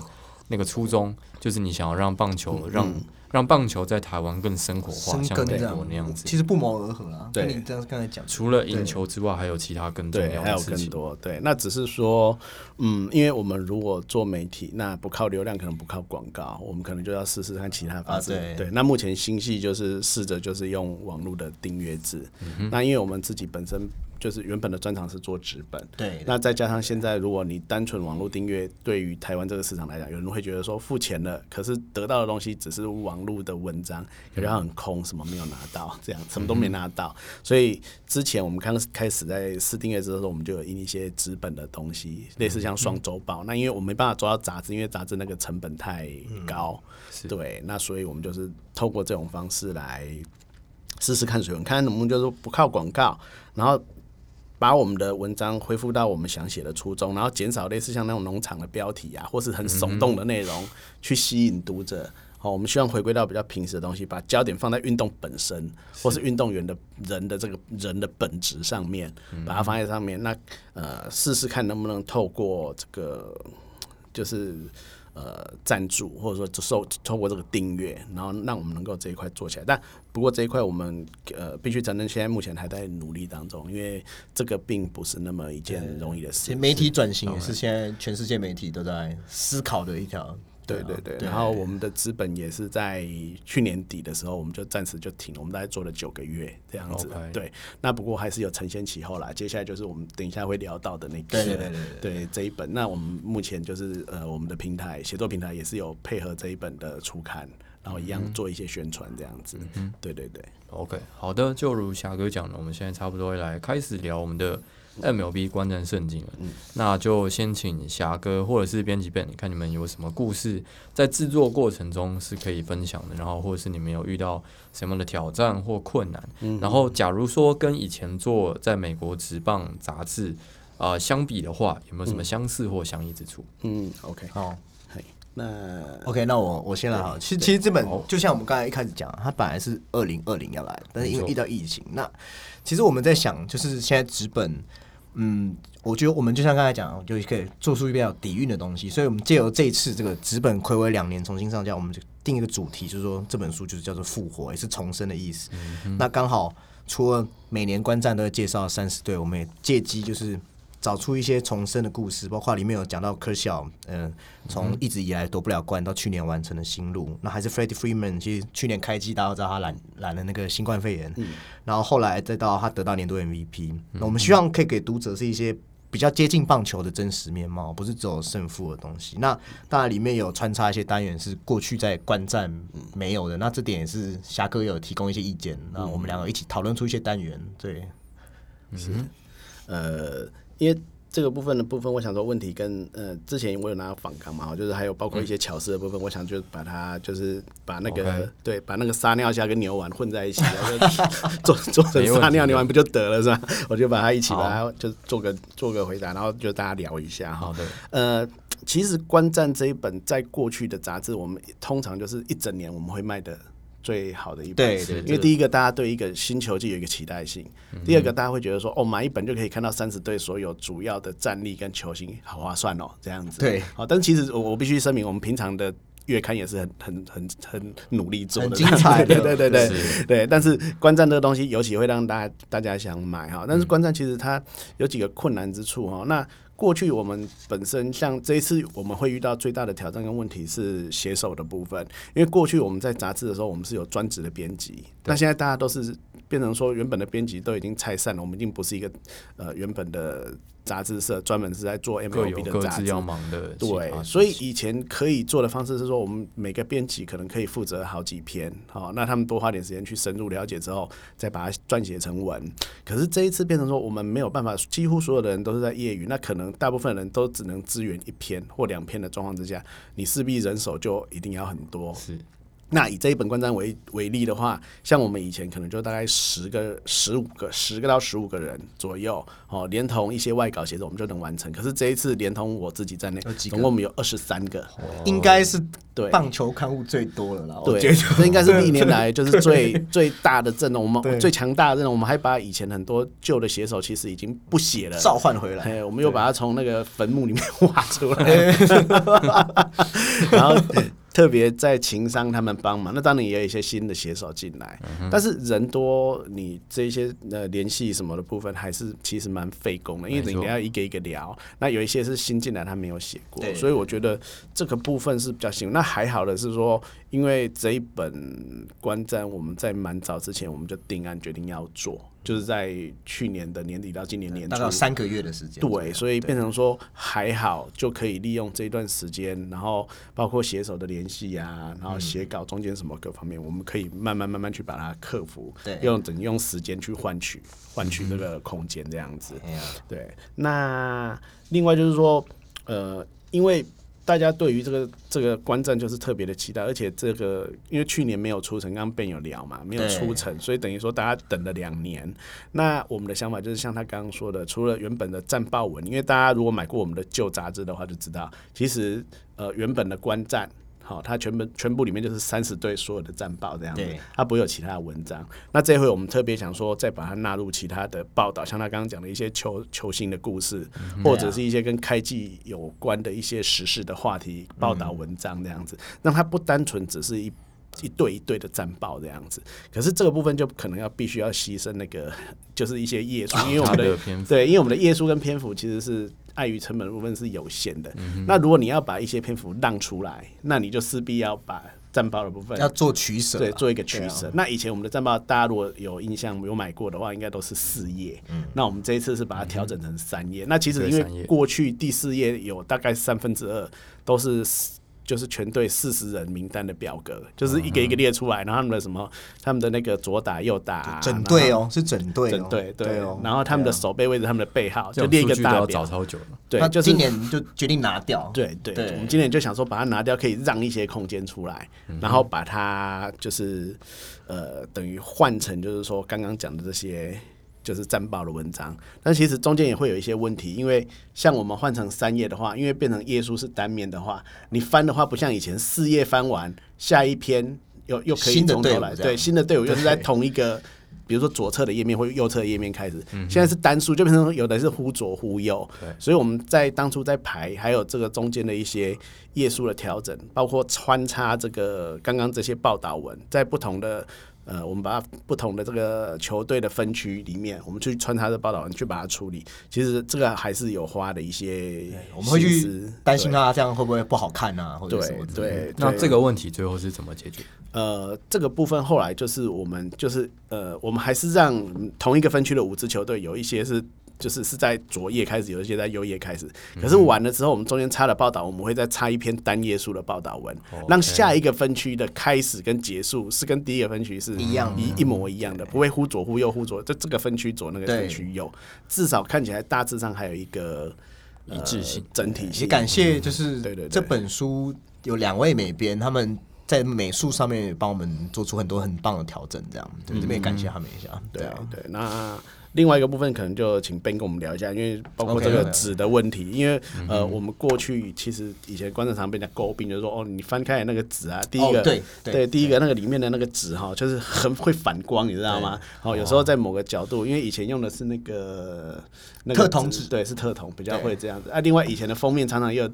[SPEAKER 1] 那个初衷，就是你想要让棒球让。嗯让棒球在台湾更生活化，像美国那样子，
[SPEAKER 2] 其实不谋而合啊。
[SPEAKER 3] 对，
[SPEAKER 2] 你这样刚才讲，
[SPEAKER 1] 除了赢球之外，还有其他更重要的事情。
[SPEAKER 3] 还有更多。对，那只是说，嗯，因为我们如果做媒体，那不靠流量，可能不靠广告，我们可能就要试试看其他方式。对，对，那目前新戏就是试着就是用网络的订阅制。那因为我们自己本身。就是原本的专长是做纸本，
[SPEAKER 2] 对。
[SPEAKER 3] 那再加上现在，如果你单纯网络订阅，对于台湾这个市场来讲，有人会觉得说付钱了，可是得到的东西只是网络的文章，感觉很空，什么没有拿到，这样什么都没拿到。所以之前我们刚开始在试订阅之后，我们就有印一些纸本的东西，类似像双周报。那因为我没办法做到杂志，因为杂志那个成本太高，对。那所以我们就是透过这种方式来试试看水温，看能不能就是不靠广告，然后。把我们的文章恢复到我们想写的初衷，然后减少类似像那种农场的标题啊，或是很耸动的内容去吸引读者。好，我们希望回归到比较平时的东西，把焦点放在运动本身，或是运动员的人的这个人的本质上面，把它放在上面。那呃，试试看能不能透过这个，就是。呃，赞助或者说就受通过这个订阅，然后让我们能够这一块做起来。但不过这一块我们呃必须承认，现在目前还在努力当中，因为这个并不是那么一件容易的事。
[SPEAKER 2] 媒体转型也是现在全世界媒体都在思考的一条。
[SPEAKER 3] 对对对，然后我们的资本也是在去年底的时候，我们就暂时就停了，我们大概做了九个月这样子。对，那不过还是有承先启后啦。接下来就是我们等一下会聊到的那个，对对对对，这一本。那我们目前就是呃，我们的平台写作平台也是有配合这一本的初刊，然后一样做一些宣传这样子。嗯，对对对。
[SPEAKER 1] OK，好的，就如霞哥讲的，我们现在差不多会来开始聊我们的。MLB 观战圣经了，嗯，那就先请霞哥或者是编辑 Ben，看你们有什么故事在制作过程中是可以分享的，然后或者是你们有遇到什么的挑战或困难，嗯，然后假如说跟以前做在美国职棒杂志啊、呃、相比的话，有没有什么相似或相异之处？
[SPEAKER 3] 嗯，OK，好，那
[SPEAKER 2] OK，那我我先来好，其实其实这本就像我们刚才一开始讲，它本来是二零二零要来，但是因为遇到疫情，那其实我们在想，就是现在纸本。嗯，我觉得我们就像刚才讲，就可以做出一比较底蕴的东西，所以我们借由这一次这个纸本暌违两年重新上架，我们就定一个主题，就是说这本书就是叫做复活，也是重生的意思。那刚好除了每年观战都会介绍三十队，我们也借机就是。找出一些重生的故事，包括里面有讲到柯小，嗯，从一直以来夺不了冠到去年完成的新路，那还是 Freddie Freeman，其实去年开机大家都知道他染染了那个新冠肺炎，嗯，然后后来再到他得到年度 MVP，嗯，那我们希望可以给读者是一些比较接近棒球的真实面貌，不是只有胜负的东西。那当然里面有穿插一些单元是过去在观战没有的，那这点也是霞哥有提供一些意见，那我们两个一起讨论出一些单元，对，
[SPEAKER 3] 是，呃。因为这个部分的部分，我想说问题跟呃之前我有拿到访谈嘛，就是还有包括一些巧思的部分，嗯、我想就把它就是把那个对把那个撒尿虾跟牛丸混在一起，然后 做做成撒尿牛丸不就得了是吧？我就把它一起把它就做个做个回答，然后就大家聊一下哈。
[SPEAKER 1] 的
[SPEAKER 3] 呃，其实观战这一本在过去的杂志，我们通常就是一整年我们会卖的。最好的一本，
[SPEAKER 2] 对，对，
[SPEAKER 3] 因为第一个大家对一个新球季有一个期待性，嗯、第二个大家会觉得说，哦，买一本就可以看到三十队所有主要的战力跟球星，好划算哦，这样子。
[SPEAKER 2] 对，
[SPEAKER 3] 好，但是其实我我必须声明，我们平常的月刊也是很很很很努力做的，
[SPEAKER 2] 很精彩的，
[SPEAKER 3] 对对对对对。但是观战这个东西，尤其会让大家大家想买哈。但是观战其实它有几个困难之处哈，那。过去我们本身像这一次我们会遇到最大的挑战跟问题是写手的部分，因为过去我们在杂志的时候我们是有专职的编辑，那现在大家都是变成说原本的编辑都已经拆散了，我们已经不是一个呃原本的杂志社专门是在做 MLB 的杂志，
[SPEAKER 1] 要忙的。
[SPEAKER 3] 对，所以以前可以做的方式是说，我们每个编辑可能可以负责好几篇，好，那他们多花点时间去深入了解之后，再把它撰写成文。可是这一次变成说，我们没有办法，几乎所有的人都是在业余，那可能大部分人都只能支援一篇或两篇的状况之下，你势必人手就一定要很多。
[SPEAKER 1] 是。
[SPEAKER 3] 那以这一本观瞻为为例的话，像我们以前可能就大概十个、十五个、十个到十五个人左右，哦，连同一些外稿写手，我们就能完成。可是这一次连同我自己在内，总共我们有二十三个，
[SPEAKER 2] 应该是对棒球刊物最多了啦。
[SPEAKER 3] 对，这应该是历年来 就是最最大的阵容，我们最强大的阵容。我们还把以前很多旧的写手其实已经不写了，
[SPEAKER 2] 召唤回来。
[SPEAKER 3] 我们又把它从那个坟墓里面挖出来，然后。特别在情商他们帮忙，那当然也有一些新的写手进来，嗯，但是人多，你这些呃联系什么的部分还是其实蛮费工的，因为你要一个一个聊。那有一些是新进来，他没有写过，所以我觉得这个部分是比较辛苦。那还好的是说，因为这一本观瞻我们在蛮早之前我们就定案决定要做。就是在去年的年底到今年年初，
[SPEAKER 2] 大概三个月的时间。
[SPEAKER 3] 对，所以变成说还好，就可以利用这一段时间，然后包括写手的联系啊，然后写稿中间什么各方面，我们可以慢慢慢慢去把它克服。对，用整用时间去换取换取这个空间这样子。对，那另外就是说，呃，因为。大家对于这个这个观战就是特别的期待，而且这个因为去年没有出城，刚刚 Ben 有聊嘛，没有出城，所以等于说大家等了两年。那我们的想法就是像他刚刚说的，除了原本的战报文，因为大家如果买过我们的旧杂志的话，就知道其实呃原本的观瞻。好，它全部全部里面就是三十对所有的战报这样子，它不会有其他的文章。那这回我们特别想说，再把它纳入其他的报道，像他刚刚讲的一些球球星的故事，或者是一些跟开季有关的一些时事的话题报道文章这样子，让它不单纯只是一一对一对的战报这样子。可是这个部分就可能要必须要牺牲那个，就是一些页数，因为我们的对，因为我们的页数跟篇幅其实是。碍于成本的部分是有限的，嗯，那如果你要把一些篇幅让出来，那你就势必要把战报的部分
[SPEAKER 2] 要做取舍，
[SPEAKER 3] 对，做一个取舍，啊。那以前我们的战报，大家如果有印象有买过的话，应该都是四页，嗯。那我们这一次是把它调整成三页，嗯。那其实因为过去第四页有大概三分之二都是。就是全队四十人名单的表格，就是一个一个列出来，然后他们的什么，他们的那个左打右打，
[SPEAKER 2] 整队哦，是整队，
[SPEAKER 3] 整队对。哦，然后他们的守备位置，他们的背号，就列一个大表，对，就是
[SPEAKER 2] 今年就决定拿掉，
[SPEAKER 3] 对对，我们今年就想说把它拿掉，可以让一些空间出来，然后把它就是呃，等于换成就是说刚刚讲的这些。就是战报的文章，但其实中间也会有一些问题，因为像我们换成三页的话，因为变成页数是单面的话，你翻的话不像以前四页翻完，下一篇又又可以从头来，对，新的队伍又是在同一个，比如说左侧的页面或右侧的页面开始，现在是单数，就变成有的是忽左忽右，所以我们在当初在排，还有这个中间的一些页数的调整，包括穿插这个刚刚这些报道文，在不同的。呃，我们把它不同的这个球队的分区里面，我们去穿插的报道，去把它处理。其实这个还是有花的一些，
[SPEAKER 2] 我们会去担心啊这样会不会不好看啊，或者什么
[SPEAKER 3] 对对。
[SPEAKER 1] 那这个问题最后是怎么解决？
[SPEAKER 3] 呃，这个部分后来就是我们就是呃，我们还是让同一个分区的五支球队有一些是。就是是在左页开始，有一些在右页开始。可是完了之后，我们中间插了报道，我们会再插一篇单页数的报道文，让下一个分区的开始跟结束是跟第一个分区是一样一一模一样的，不会忽左忽右忽左，就这个分区左那个分区右，至少看起来大致上还有一个
[SPEAKER 1] 一致性、
[SPEAKER 3] 整体性。
[SPEAKER 2] 也感谢就是对对这本书有两位美编，他们在美术上面也帮我们做出很多很棒的调整，这样。对这边也感谢他们一下。对啊，
[SPEAKER 3] 对那。另外一个部分可能就请 Ben 跟我们聊一下，因为包括这个纸的问题，因为呃，我们过去其实以前观众常被人家诟病，就是说哦，你翻开那个纸啊，第一个对对，第一个那个里面的那个纸哈，就是很会反光，你知道吗？哦，有时候在某个角度，因为以前用的是那个那个
[SPEAKER 2] 特铜纸，
[SPEAKER 3] 对，是特铜，比较会这样子。啊，另外以前的封面常常又。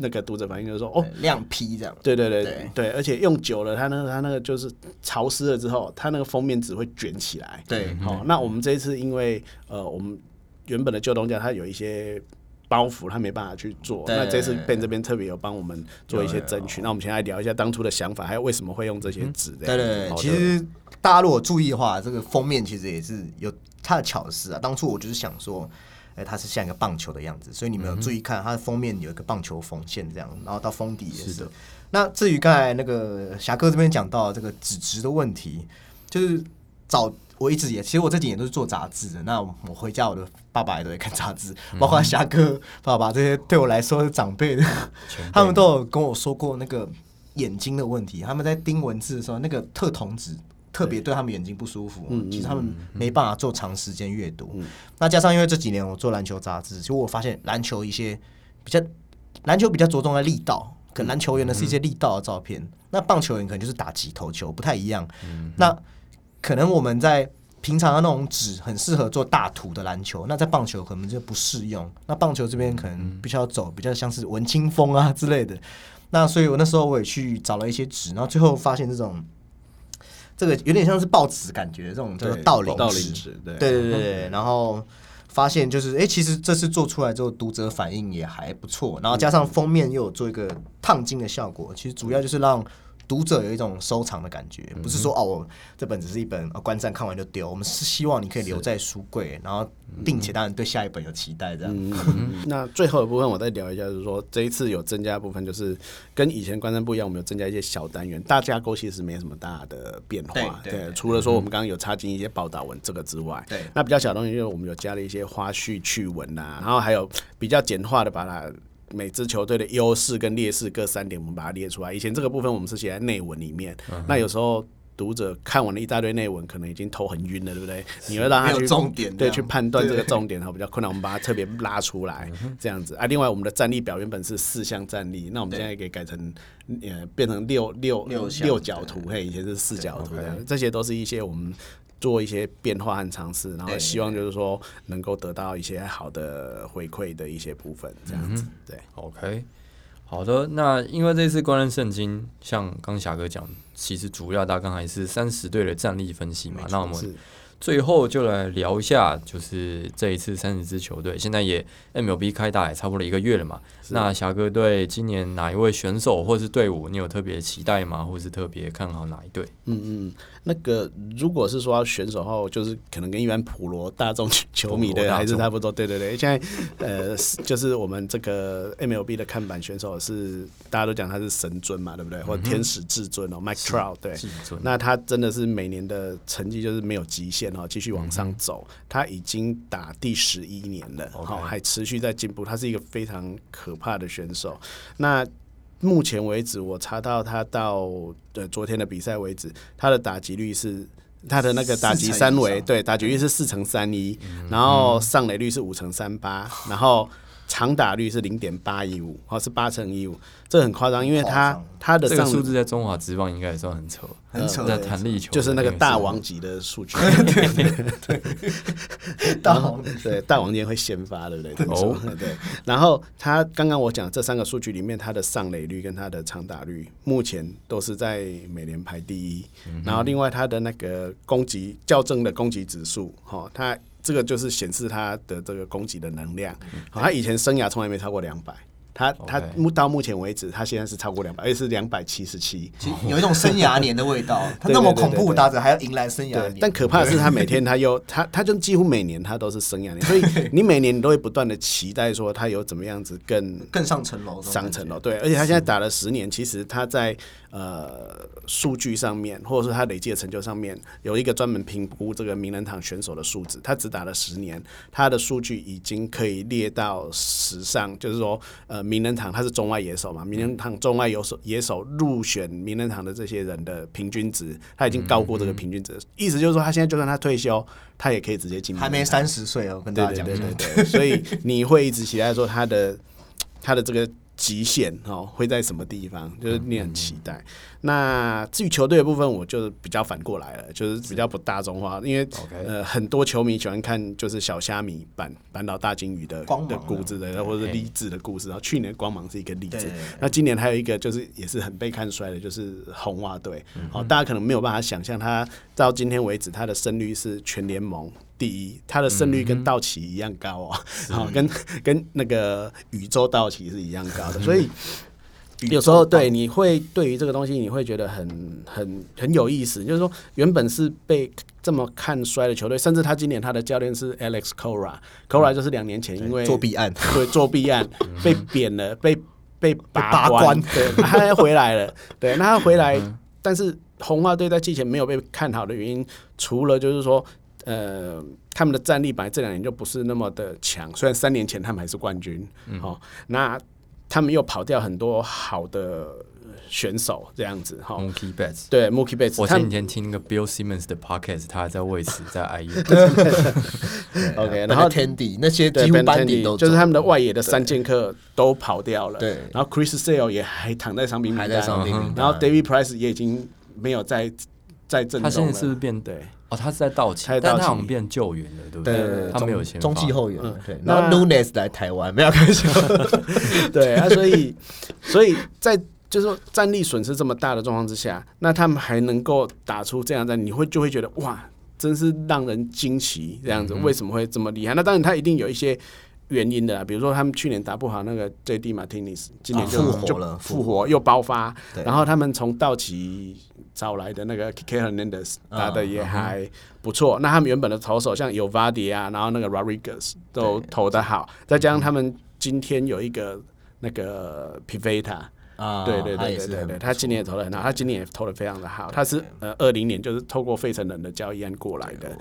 [SPEAKER 3] 那个读者反应就是说，哦，
[SPEAKER 2] 亮批这样。
[SPEAKER 3] 对对对对，对，而且用久了，它那个它那个就是潮湿了之后，它那个封面纸会卷起来。
[SPEAKER 2] 对，
[SPEAKER 3] 好、哦，那我们这一次因为呃，我们原本的旧东家它有一些包袱，他没办法去做。那这次 Ben 这边特别有帮我们做一些争取。那我们先来聊一下当初的想法，还有为什么会用这些纸。对
[SPEAKER 2] 对对，其实大家如果注意的话，这个封面其实也是有它的巧思啊。当初我就是想说。哎，它是像一个棒球的样子，所以你们有注意看它的封面有一个棒球缝线这样，然后到封底也是。是。那至于刚才那个侠哥这边讲到这个纸质的问题，就是早我一直也，其实我这几年都是做杂志的。那我回家，我的爸爸也都在看杂志，包括侠哥爸爸这些对我来说是长辈的，他们都有跟我说过那个眼睛的问题。他们在盯文字的时候，那个特瞳纸。特别对他们眼睛不舒服，其实他们没办法做长时间阅读。那加上因为这几年我做篮球杂志，其实我发现篮球一些比较篮球比较着重在力道，可能篮球员的是一些力道的照片。那棒球员可能就是打击投球，不太一样。那可能我们在平常的那种纸很适合做大图的篮球，那在棒球可能就不适用。那棒球这边可能必须要走比较像是文青风啊之类的。那所以我那时候我也去找了一些纸，然后最后发现这种。这个有点像是报纸感觉，这种叫做道林纸，对对对对。然后发现就是，哎，其实这次做出来之后，读者反应也还不错。然后加上封面又有做一个烫金的效果，其实主要就是让。读者有一种收藏的感觉，不是说哦，我这本只是一本观战看完就丢。我们是希望你可以留在书柜，然后并且当然对下一本有期待
[SPEAKER 3] 这样。那最后的部分我再聊一下，就是说这一次有增加的部分，就是跟以前观战不一样，我们有增加一些小单元。大架构其实没什么大的变化，对，除了说我们刚刚有插进一些报道文这个之外，对，那比较小的东西就是我们有加了一些花絮趣闻呐，然后还有比较简化的把它。每支球队的优势跟劣势各三点，我们把它列出来。以前这个部分我们是写在内文里面，嗯、那有时候读者看完了一大堆内文，可能已经头很晕了，对不对？你会让他去重点，对，去判断这个重点，然后比较困难。我们把它特别拉出来，这样子啊。另外，我们的战力表原本是四项战力，那我们现在可以改成呃变成六六六六角图，嘿，以前是四角图，这些都是一些我们。做一些变化和尝试，然后希望就是说能够得到一些好的回馈的一些部分，这样子。对
[SPEAKER 1] ，OK，好的。那因为这次观战圣经，像刚侠哥讲，其实主要大纲还是三十队的战力分析嘛。那我们最后就来聊一下，就是这一次三十支球队，现在也 MLB 开打也差不多一个月了嘛。那侠哥对今年哪一位选手或是队伍，你有特别期待吗？或是特别看好哪一队？
[SPEAKER 3] 嗯嗯。那个，如果是说要选手的话，就是可能跟一般普罗大众球迷的还是差不多。对对对，现在呃，就是我们这个 MLB 的看板选手是大家都讲他是神尊嘛，对不对？或天使至尊哦，Mike Trout。对，那他真的是每年的成绩就是没有极限哦，继续往上走。他已经打第十一年了，好，还持续在进步。他是一个非常可怕的选手。那目前为止，我查到他到的昨天的比赛为止，他的打击率是他的那个打击三围，对，打击率是四乘三一，然后上垒率是五乘三八，然后。长打率是零点八一五，哦，是八乘一五，这很夸张，因为他他的上
[SPEAKER 1] 数字在中华职棒应该也算很丑，很丑的弹力球，
[SPEAKER 3] 就是那个大王级的数据，
[SPEAKER 2] 对，大王
[SPEAKER 3] 对大王今天会先发，对不对？哦，对。然后他刚刚我讲这三个数据里面，他的上垒率跟他的长打率目前都是在美联排第一，然后另外他的那个攻击校正的攻击指数，哈，他。这个就是显示他的这个攻击的能量。好，他以前生涯从来没超过两百。他他目到目前为止，他现在是超过两百，而且是两百七十七，
[SPEAKER 2] 有一种生涯年的味道。他那么恐怖，打者还要迎来生涯年。
[SPEAKER 3] 但可怕的是，他每天他又他他就几乎每年他都是生涯年，所以你每年你都会不断的期待说他有怎么样子更
[SPEAKER 2] 更上层楼，
[SPEAKER 3] 上层楼。对，而且他现在打了十年，其实他在呃数据上面，或者说他累计的成就上面，有一个专门评估这个名人堂选手的数值。他只打了十年，他的数据已经可以列到史上，就是说呃。名人堂他是中外野手嘛？名人堂中外野手野手入选名人堂的这些人的平均值，他已经高过这个平均值。意思就是说，他现在就算他退休，他也可以直接进。
[SPEAKER 2] 还没三十岁哦，跟大家讲。
[SPEAKER 3] 对对对对，所以你会一直期待说他的他的这个。极限哦，会在什么地方？就是你很期待。那至于球队的部分，我就比较反过来了，就是比较不大众化，因为呃很多球迷喜欢看就是小虾米板板岛大鲸鱼的的故事的，或者是励志的故事。然后去年光芒是一个例子，对那今年还有一个就是也是很被看衰的，就是红袜队。好、嗯哦，大家可能没有办法想象，他到今天为止他的胜率是全联盟。第一，他的胜率跟道奇一样高哦，好、嗯，跟跟那个宇宙道奇是一样高的，所以有时候对你会对于这个东西你会觉得很很很有意思，就是说原本是被这么看衰的球队，甚至他今年他的教练是 Alex Cora，Cora 就是两年前因为
[SPEAKER 2] 作弊案，
[SPEAKER 3] 对作弊案被贬了，被被拔关，对，他还回来了，对，那他回来，但是红袜队在季前没有被看好的原因，除了就是说，呃，他们的战力本来这两年就不是那么的强，虽然三年前他们还是冠军，哦，那。他们又跑掉很多好的选手，这样子哈。
[SPEAKER 1] Mookie Betts，
[SPEAKER 3] 对 Mookie Betts，
[SPEAKER 1] 我前几天听那个 Bill Simmons 的 Podcast，他还在为此在哀怨。
[SPEAKER 3] OK，然后
[SPEAKER 2] Tandy 那些几乎班底都
[SPEAKER 3] 就是他们的外野的三剑客都跑掉了。
[SPEAKER 2] 对，
[SPEAKER 3] 然后 Chris Sale 也还躺在伤病名
[SPEAKER 2] 单。
[SPEAKER 3] 然后 David Price 也已经没有在在阵中了。
[SPEAKER 1] 他现在是不是变对？哦，他是在道奇，但他好像变救援了，对不对？他没有钱，
[SPEAKER 2] 中继后援。对，然后 Nunes 来台湾，没有开
[SPEAKER 3] 始。对啊，所以，所以在就是说战力损失这么大的状况之下，那他们还能够打出这样的，你会就会觉得哇，真是让人惊奇。这样子为什么会这么厉害？那当然，他一定有一些原因的，比如说他们去年打不好那个 JD Martinez，今年就
[SPEAKER 2] 复活了，
[SPEAKER 3] 复活又爆发。然后他们从道奇。找来的那个 Kike Hernandez 打的也还不错。Oh, 那他们原本的投手像有 Vardy 啊，然后那个 Rodriguez 都投得好，再加上他们今天有一个那个 Pivetta 啊，对对对对对对，他今年也投得很好，他今年也投的非常的好。他是呃二零年就是透过费城人的交易案过来的。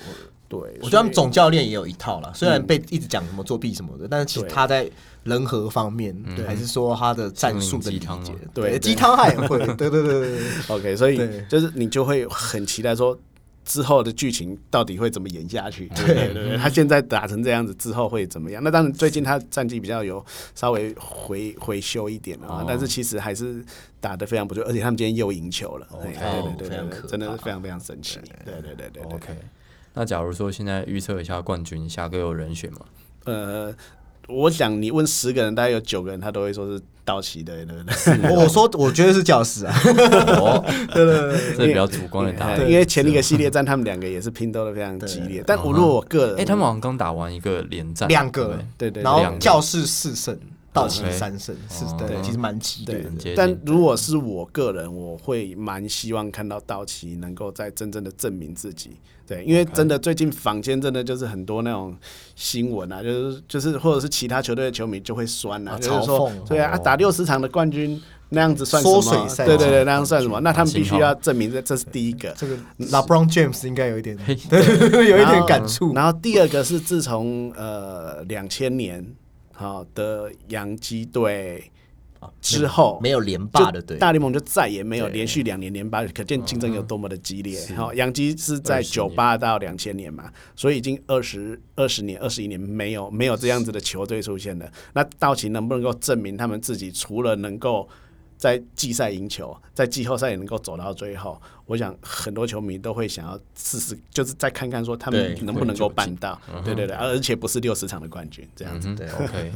[SPEAKER 3] 对，
[SPEAKER 2] 我觉得他们总教练也有一套了，虽然被一直讲什么作弊什么的，但是其实他在人和方面，还是说他的战术的理解，对鸡汤他也会，对对对对。
[SPEAKER 3] OK，所以就是你就会很期待说之后的剧情到底会怎么演下去。对对对，他现在打成这样子之后会怎么样？那当然最近他战绩比较有稍微回回修一点啊，但是其实还是打的非常不错，而且他们今天又赢球了。对对对对，真的是非常非常神奇。对对对对
[SPEAKER 1] ，OK。那假如说现在预测一下冠军，下个有人选吗？
[SPEAKER 3] 呃，我想你问十个人，大概有九个人他都会说是道奇的，对不
[SPEAKER 2] 对？我说我觉得是教士啊，
[SPEAKER 1] 哦，对对对，这比较主观的答案。
[SPEAKER 3] 因为前一个系列战他们两个也是拼斗的非常激烈，但我如果我个人，
[SPEAKER 1] 哎，他们好像刚打完一个连战，
[SPEAKER 2] 两个，对对，然后教室四胜。道奇三胜是对，其实蛮激烈的。
[SPEAKER 3] 但如果是我个人，我会蛮希望看到道奇能够在真正的证明自己。对，因为真的最近坊间真的就是很多那种新闻啊，就是就是或者是其他球队的球迷就会酸啊，就是说，对啊，打六十场的冠军那样子算什么？对对对，那样算什么？那他们必须要证明这这是第一个。
[SPEAKER 2] 这个 LeBron James 应该有一点，对，有一点感触。
[SPEAKER 3] 然后第二个是自从呃两千年。好的，洋基队之后
[SPEAKER 2] 没有连霸的对，
[SPEAKER 3] 大联盟就再也没有连续两年连霸，可见竞争有多么的激烈。好，洋基是在九八到两千年嘛，所以已经二十二十年、二十一年没有没有这样子的球队出现了。那道奇能不能够证明他们自己，除了能够在季赛赢球，在季后赛也能够走到最后？我想很多球迷都会想要试试，就是再看看说他们能不能够办到。对对对，而且不是六十场的冠军这样子。对
[SPEAKER 1] ，OK。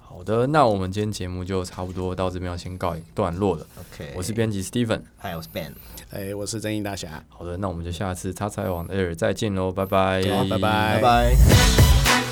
[SPEAKER 1] 好的，那我们今天节目就差不多到这边要先告一段落了。OK，我是编辑 Steven，
[SPEAKER 2] 嗨，我是 Ben，
[SPEAKER 3] 哎，我是正义大侠。
[SPEAKER 1] 好的，那我们就下次 XXL on Air 再见喽，拜拜，
[SPEAKER 3] 拜拜，
[SPEAKER 2] 拜拜。